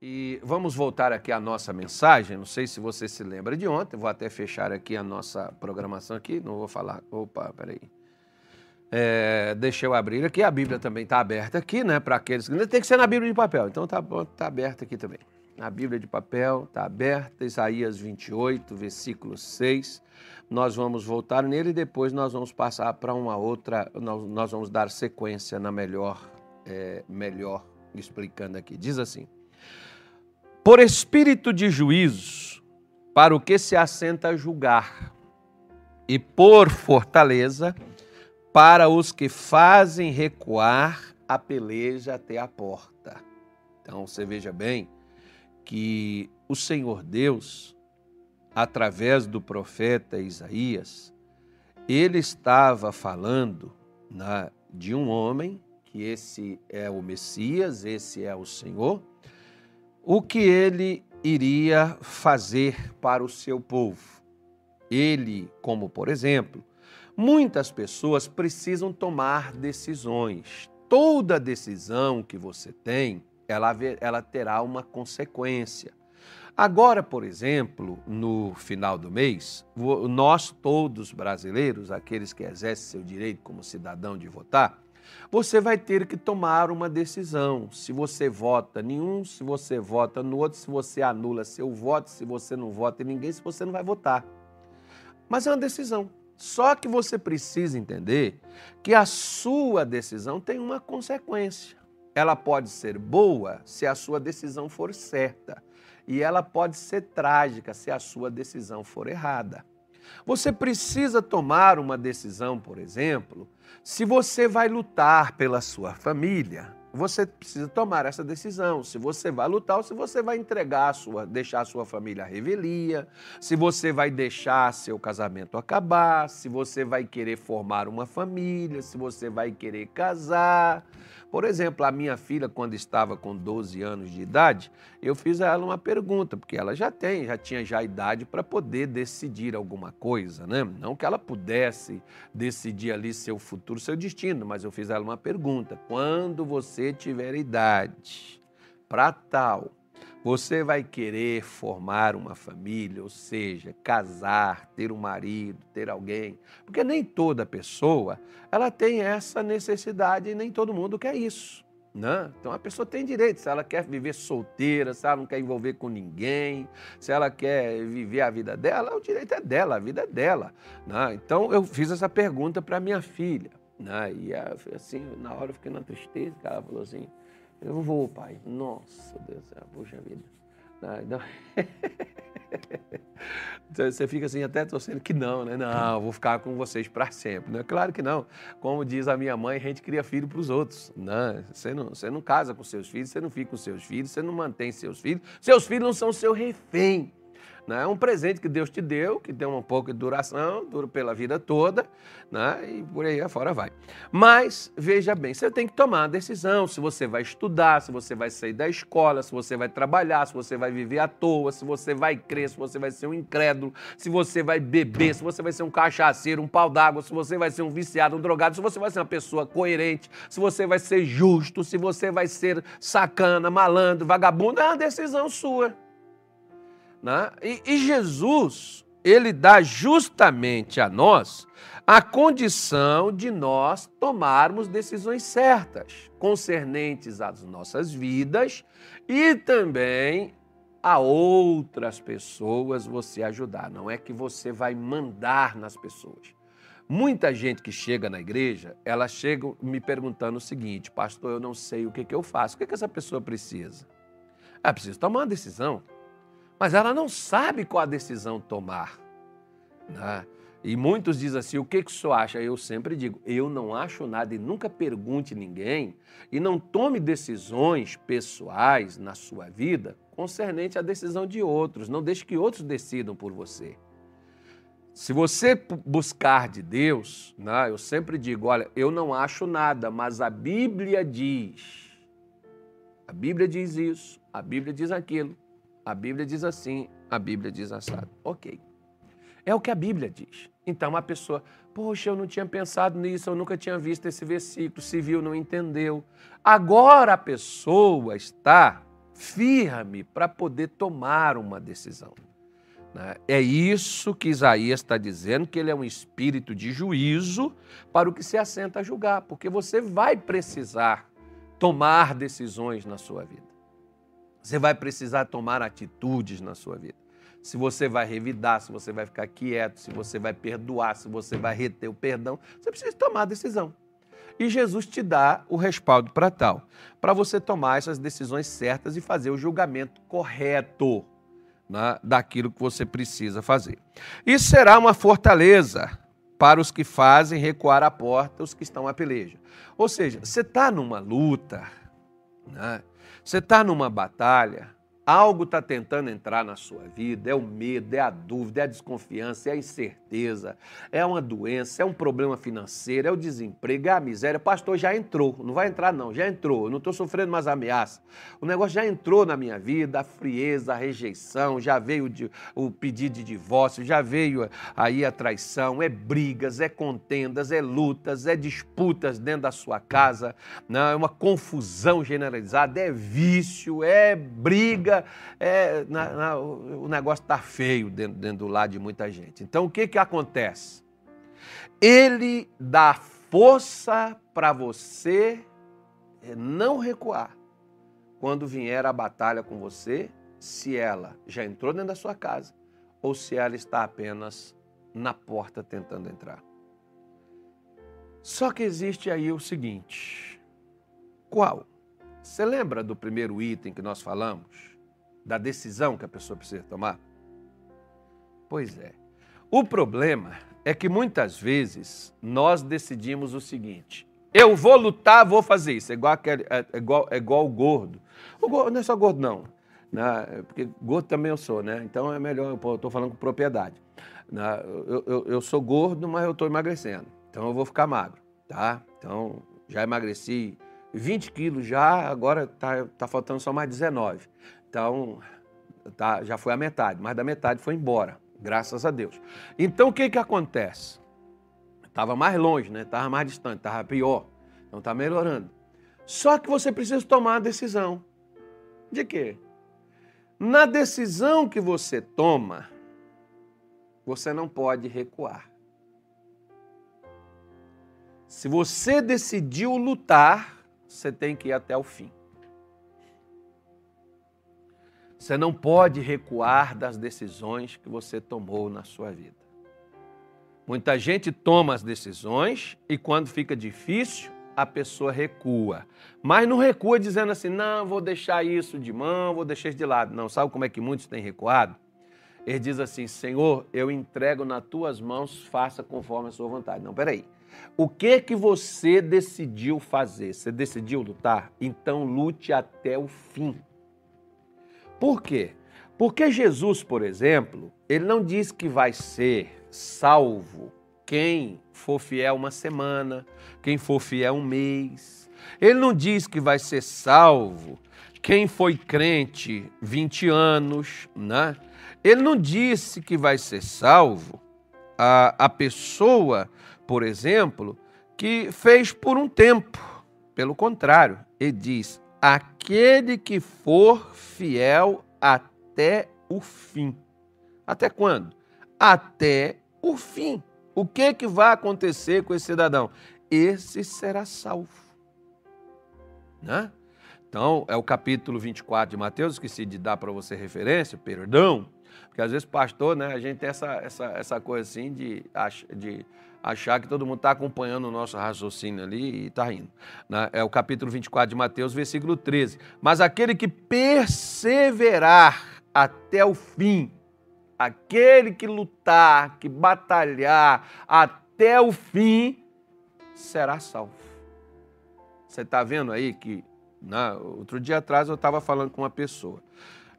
E vamos voltar aqui à nossa mensagem. Não sei se você se lembra de ontem. Vou até fechar aqui a nossa programação aqui. Não vou falar. Opa, peraí. É, deixa eu abrir aqui. A Bíblia também está aberta aqui, né? Para aqueles que. Tem que ser na Bíblia de papel. Então tá, tá aberta aqui também. A Bíblia de papel está aberta. Isaías 28, versículo 6. Nós vamos voltar nele e depois nós vamos passar para uma outra. Nós, nós, vamos dar sequência na melhor, é, melhor explicando aqui. Diz assim por espírito de juízo, para o que se assenta a julgar, e por fortaleza, para os que fazem recuar a peleja até a porta. Então você veja bem que o Senhor Deus, através do profeta Isaías, ele estava falando né, de um homem, que esse é o Messias, esse é o Senhor, o que ele iria fazer para o seu povo. Ele, como por exemplo, muitas pessoas precisam tomar decisões. Toda decisão que você tem, ela, ela terá uma consequência. Agora, por exemplo, no final do mês, nós todos brasileiros, aqueles que exercem seu direito como cidadão de votar, você vai ter que tomar uma decisão. Se você vota em um, se você vota no outro, se você anula seu voto, se você não vota em ninguém, se você não vai votar. Mas é uma decisão. Só que você precisa entender que a sua decisão tem uma consequência. Ela pode ser boa se a sua decisão for certa, e ela pode ser trágica se a sua decisão for errada. Você precisa tomar uma decisão, por exemplo, se você vai lutar pela sua família, você precisa tomar essa decisão. Se você vai lutar ou se você vai entregar a sua, deixar a sua família à revelia, se você vai deixar seu casamento acabar, se você vai querer formar uma família, se você vai querer casar. Por exemplo, a minha filha, quando estava com 12 anos de idade, eu fiz a ela uma pergunta, porque ela já tem, já tinha já idade para poder decidir alguma coisa, né? Não que ela pudesse decidir ali seu futuro, seu destino, mas eu fiz a ela uma pergunta: quando você tiver idade para tal, você vai querer formar uma família, ou seja, casar, ter um marido, ter alguém, porque nem toda pessoa ela tem essa necessidade e nem todo mundo quer isso. Né? Então a pessoa tem direito, se ela quer viver solteira, se ela não quer envolver com ninguém, se ela quer viver a vida dela, o direito é dela, a vida é dela. Né? Então eu fiz essa pergunta para minha filha. Né? E assim, na hora eu fiquei na tristeza, ela falou assim, eu vou, pai. Nossa, Deus do céu, puxa vida. Não, não. Você fica assim até torcendo que não, né? Não, vou ficar com vocês para sempre. Né? Claro que não. Como diz a minha mãe, a gente cria filho para os outros. Né? Você, não, você não casa com seus filhos, você não fica com seus filhos, você não mantém seus filhos. Seus filhos não são seu refém. Né? É um presente que Deus te deu, que tem um pouco de duração, dura pela vida toda, né? e por aí afora vai. Mas, veja bem, você tem que tomar uma decisão se você vai estudar, se você vai sair da escola, se você vai trabalhar, se você vai viver à toa, se você vai crer, se você vai ser um incrédulo, se você vai beber, se você vai ser um cachaceiro, um pau d'água, se você vai ser um viciado, um drogado, se você vai ser uma pessoa coerente, se você vai ser justo, se você vai ser sacana, malandro, vagabundo, é uma decisão sua. Né? E, e Jesus, ele dá justamente a nós a condição de nós tomarmos decisões certas, concernentes às nossas vidas e também a outras pessoas você ajudar. Não é que você vai mandar nas pessoas. Muita gente que chega na igreja, ela chega me perguntando o seguinte, pastor, eu não sei o que, que eu faço. O que, que essa pessoa precisa? Ela precisa tomar uma decisão mas ela não sabe qual a decisão tomar. Né? E muitos dizem assim: o que, que o senhor acha? Eu sempre digo: eu não acho nada e nunca pergunte ninguém e não tome decisões pessoais na sua vida concernente à decisão de outros. Não deixe que outros decidam por você. Se você buscar de Deus, né, eu sempre digo: olha, eu não acho nada, mas a Bíblia diz. A Bíblia diz isso, a Bíblia diz aquilo. A Bíblia diz assim, a Bíblia diz assado. Ok. É o que a Bíblia diz. Então a pessoa, poxa, eu não tinha pensado nisso, eu nunca tinha visto esse versículo, se viu, não entendeu. Agora a pessoa está firme para poder tomar uma decisão. Né? É isso que Isaías está dizendo, que ele é um espírito de juízo para o que se assenta a julgar, porque você vai precisar tomar decisões na sua vida. Você vai precisar tomar atitudes na sua vida. Se você vai revidar, se você vai ficar quieto, se você vai perdoar, se você vai reter o perdão, você precisa tomar a decisão. E Jesus te dá o respaldo para tal, para você tomar essas decisões certas e fazer o julgamento correto né, daquilo que você precisa fazer. Isso será uma fortaleza para os que fazem recuar a porta os que estão à peleja. Ou seja, você está numa luta, né? Você está numa batalha, Algo está tentando entrar na sua vida, é o medo, é a dúvida, é a desconfiança, é a incerteza, é uma doença, é um problema financeiro, é o desemprego, é a miséria. Pastor, já entrou, não vai entrar não, já entrou, eu não estou sofrendo mais ameaça. O negócio já entrou na minha vida, a frieza, a rejeição, já veio o pedido de divórcio, já veio aí a traição, é brigas, é contendas, é lutas, é disputas dentro da sua casa, não, é uma confusão generalizada, é vício, é briga, é, na, na, o negócio está feio dentro, dentro do lado de muita gente. Então o que, que acontece? Ele dá força para você não recuar quando vier a batalha com você, se ela já entrou dentro da sua casa ou se ela está apenas na porta tentando entrar. Só que existe aí o seguinte: qual? Você lembra do primeiro item que nós falamos? Da decisão que a pessoa precisa tomar? Pois é. O problema é que muitas vezes nós decidimos o seguinte: eu vou lutar, vou fazer isso. É igual, aquele, é, é igual, é igual o gordo. O gordo não é só gordo, não. Né? Porque gordo também eu sou, né? Então é melhor, eu estou falando com propriedade. Né? Eu, eu, eu sou gordo, mas eu estou emagrecendo. Então eu vou ficar magro, tá? Então já emagreci 20 quilos já, agora tá, tá faltando só mais 19. Então, tá, já foi a metade, mas da metade foi embora, graças a Deus. Então, o que, que acontece? Estava mais longe, né? Estava mais distante, estava pior. Então, está melhorando. Só que você precisa tomar a decisão. De quê? Na decisão que você toma, você não pode recuar. Se você decidiu lutar, você tem que ir até o fim. Você não pode recuar das decisões que você tomou na sua vida. Muita gente toma as decisões e quando fica difícil, a pessoa recua. Mas não recua dizendo assim, não, vou deixar isso de mão, vou deixar isso de lado. Não, sabe como é que muitos têm recuado? Ele diz assim, Senhor, eu entrego nas tuas mãos, faça conforme a sua vontade. Não, peraí. O que que você decidiu fazer? Você decidiu lutar? Então lute até o fim. Por quê? Porque Jesus, por exemplo, ele não diz que vai ser salvo quem for fiel uma semana, quem for fiel um mês. Ele não diz que vai ser salvo quem foi crente 20 anos, né? Ele não disse que vai ser salvo a, a pessoa, por exemplo, que fez por um tempo. Pelo contrário, ele diz: aquele que for fiel até o fim. Até quando? Até o fim. O que, que vai acontecer com esse cidadão? Esse será salvo. Né? Então, é o capítulo 24 de Mateus, esqueci de dar para você referência, perdão, porque às vezes, pastor, né, a gente tem essa, essa, essa coisa assim de, de achar que todo mundo está acompanhando o nosso raciocínio ali e está indo. Né? É o capítulo 24 de Mateus, versículo 13. Mas aquele que perseverar até o fim, aquele que lutar, que batalhar até o fim, será salvo. Você está vendo aí que, né, outro dia atrás eu estava falando com uma pessoa.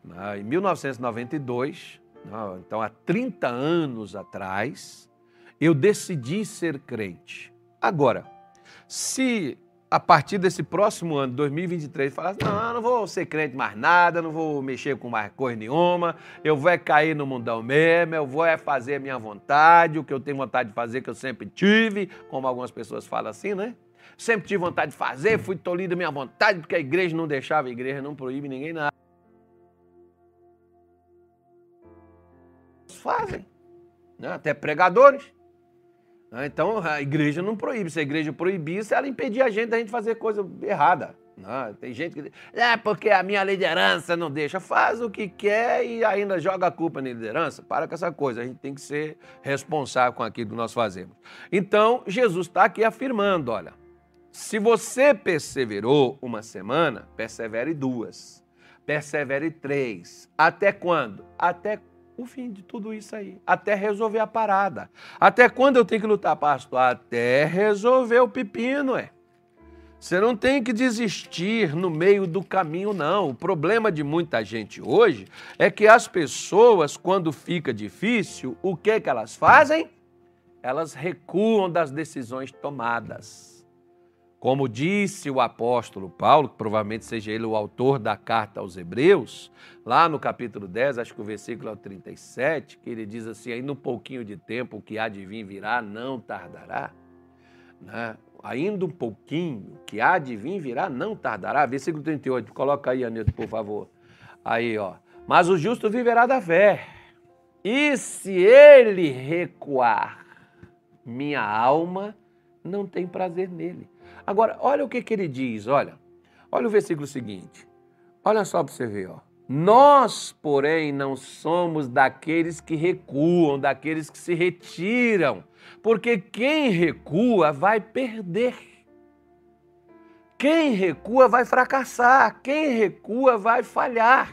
Né, em 1992, né, então há 30 anos atrás, eu decidi ser crente. Agora, se a partir desse próximo ano, 2023, falar assim, não, não vou ser crente mais nada, não vou mexer com mais coisa nenhuma, eu vou é cair no mundão mesmo, eu vou é fazer a minha vontade, o que eu tenho vontade de fazer, que eu sempre tive, como algumas pessoas falam assim, né? Sempre tive vontade de fazer, fui tolhido minha vontade, porque a igreja não deixava, a igreja não proíbe ninguém nada. Fazem, né? até pregadores. Né? Então a igreja não proíbe. Se a igreja proibisse, ela impedia a gente da gente fazer coisa errada. Né? Tem gente que diz, é porque a minha liderança não deixa. Faz o que quer e ainda joga a culpa na liderança. Para com essa coisa. A gente tem que ser responsável com aquilo que nós fazemos. Então, Jesus está aqui afirmando: olha, se você perseverou uma semana, persevere duas. Persevere três. Até quando? Até o fim de tudo isso aí. Até resolver a parada. Até quando eu tenho que lutar, pastor? Até resolver o pepino, é. Você não tem que desistir no meio do caminho, não. O problema de muita gente hoje é que as pessoas, quando fica difícil, o que, que elas fazem? Elas recuam das decisões tomadas. Como disse o apóstolo Paulo, que provavelmente seja ele o autor da carta aos Hebreus, lá no capítulo 10, acho que o versículo é o 37, que ele diz assim: ainda um pouquinho de tempo, o que há de vir virá, não tardará. Né? Ainda um pouquinho, o que há de vir virá, não tardará. Versículo 38, coloca aí, Anilton, por favor. Aí, ó. Mas o justo viverá da fé. E se ele recuar, minha alma não tem prazer nele. Agora, olha o que, que ele diz, olha. Olha o versículo seguinte. Olha só para você ver, ó. Nós, porém, não somos daqueles que recuam, daqueles que se retiram, porque quem recua vai perder. Quem recua vai fracassar, quem recua vai falhar.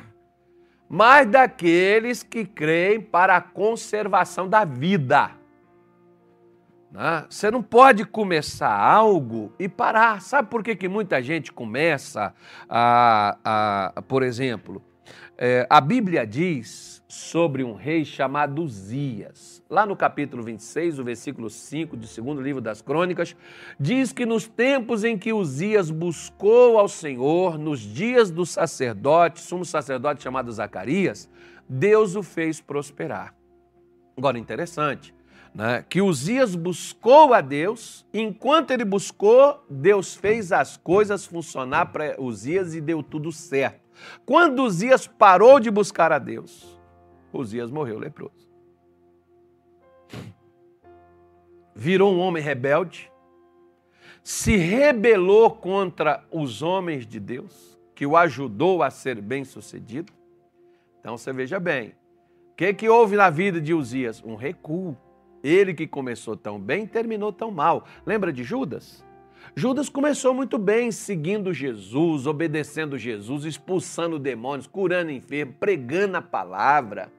Mas daqueles que creem para a conservação da vida. Né? Você não pode começar algo e parar. Sabe por que, que muita gente começa a, a por exemplo, é, a Bíblia diz sobre um rei chamado Uzias. Lá no capítulo 26, o versículo 5 do segundo livro das Crônicas, diz que nos tempos em que Uzias buscou ao Senhor, nos dias do sacerdote, sumo sacerdote chamado Zacarias, Deus o fez prosperar. Agora, interessante, né, que Uzias buscou a Deus, enquanto ele buscou, Deus fez as coisas funcionar para Uzias e deu tudo certo. Quando Uzias parou de buscar a Deus, Uzias morreu leproso. Virou um homem rebelde, se rebelou contra os homens de Deus, que o ajudou a ser bem-sucedido. Então você veja bem, o que, que houve na vida de Uzias? Um recuo. Ele que começou tão bem, terminou tão mal. Lembra de Judas? Judas começou muito bem, seguindo Jesus, obedecendo Jesus, expulsando demônios, curando enfermos, pregando a palavra.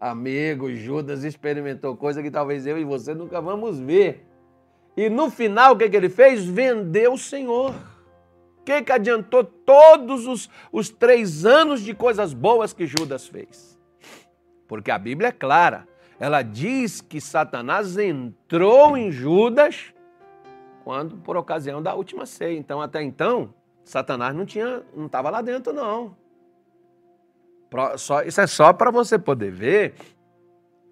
Amigo, Judas experimentou coisa que talvez eu e você nunca vamos ver. E no final, o que, que ele fez? Vendeu o Senhor. O que, que adiantou todos os, os três anos de coisas boas que Judas fez? Porque a Bíblia é clara ela diz que Satanás entrou em Judas quando por ocasião da última ceia. Então, até então, Satanás não tinha, não estava lá dentro, não. Só, isso é só para você poder ver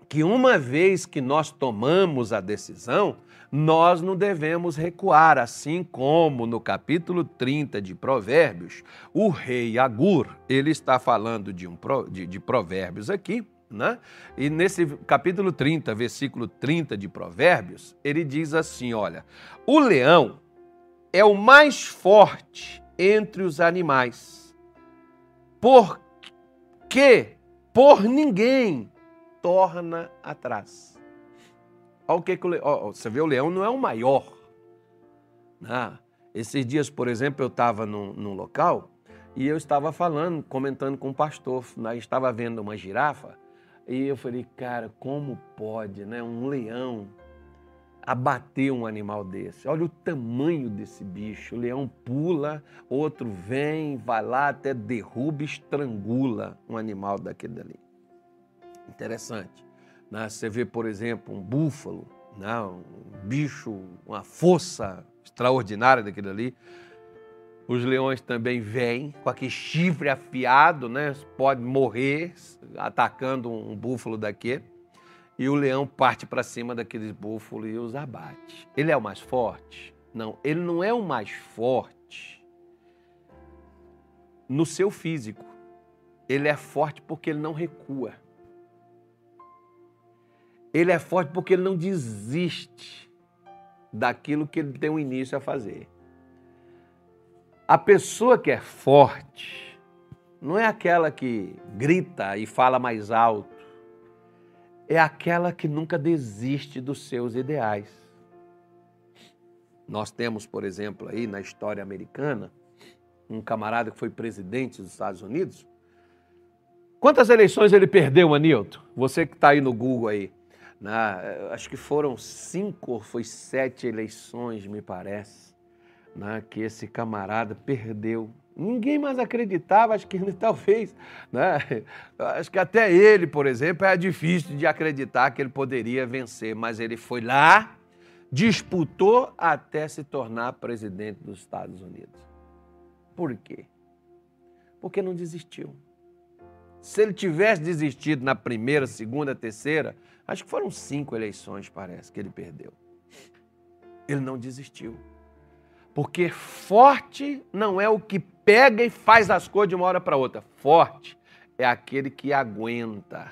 que uma vez que nós tomamos a decisão, nós não devemos recuar, assim como no capítulo 30 de Provérbios, o rei Agur, ele está falando de, um, de, de provérbios aqui, né? E nesse capítulo 30, versículo 30 de Provérbios, ele diz assim: olha, o leão é o mais forte entre os animais, porque por ninguém torna atrás. Olha o que, que o leão, você vê, o leão não é o maior. Né? Esses dias, por exemplo, eu estava num, num local e eu estava falando, comentando com o pastor, né? estava vendo uma girafa e eu falei, cara, como pode, né? Um leão abater um animal desse. Olha o tamanho desse bicho. O leão pula, outro vem, vai lá, até derruba, estrangula um animal daquele dali. Interessante. Né? Você vê, por exemplo, um búfalo, né? um bicho, uma força extraordinária daquele ali. Os leões também vêm com aquele chifre afiado, né? Pode morrer atacando um búfalo daquele. E o leão parte para cima daqueles búfalos e os abate. Ele é o mais forte? Não, ele não é o mais forte no seu físico. Ele é forte porque ele não recua. Ele é forte porque ele não desiste daquilo que ele tem um início a fazer. A pessoa que é forte não é aquela que grita e fala mais alto, é aquela que nunca desiste dos seus ideais. Nós temos, por exemplo, aí na história americana, um camarada que foi presidente dos Estados Unidos. Quantas eleições ele perdeu, Anilton? Você que está aí no Google aí. Né? Acho que foram cinco ou foi sete eleições, me parece, né? que esse camarada perdeu. Ninguém mais acreditava, acho que talvez, né? acho que até ele, por exemplo, é difícil de acreditar que ele poderia vencer, mas ele foi lá, disputou até se tornar presidente dos Estados Unidos. Por quê? Porque não desistiu. Se ele tivesse desistido na primeira, segunda, terceira, acho que foram cinco eleições, parece, que ele perdeu. Ele não desistiu. Porque forte não é o que pega e faz as coisas de uma hora para outra. Forte é aquele que aguenta.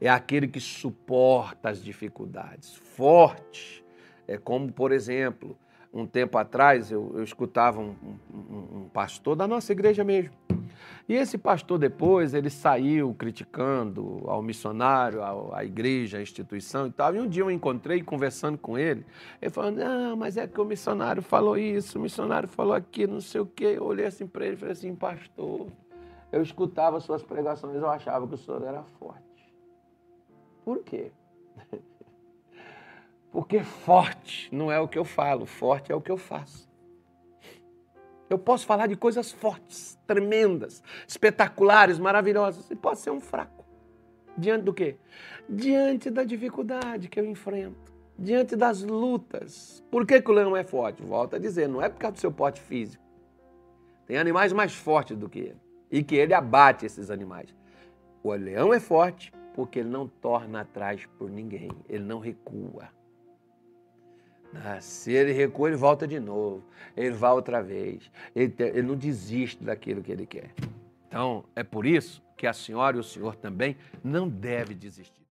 É aquele que suporta as dificuldades. Forte é como, por exemplo, um tempo atrás eu, eu escutava um, um, um pastor da nossa igreja mesmo. E esse pastor depois, ele saiu criticando ao missionário, à igreja, à instituição e tal. E um dia eu encontrei conversando com ele, ele falando, não, mas é que o missionário falou isso, o missionário falou aquilo, não sei o quê. Eu olhei assim para ele e falei assim, pastor, eu escutava suas pregações, eu achava que o senhor era forte. Por quê? Porque forte não é o que eu falo, forte é o que eu faço. Eu posso falar de coisas fortes, tremendas, espetaculares, maravilhosas, e posso ser um fraco. Diante do quê? Diante da dificuldade que eu enfrento, diante das lutas. Por que, que o leão é forte? Volto a dizer, não é por causa do seu porte físico. Tem animais mais fortes do que ele. E que ele abate esses animais. O leão é forte porque ele não torna atrás por ninguém, ele não recua. Ah, se ele recua, ele volta de novo. Ele vai outra vez. Ele, ele não desiste daquilo que ele quer. Então, é por isso que a senhora e o senhor também não devem desistir.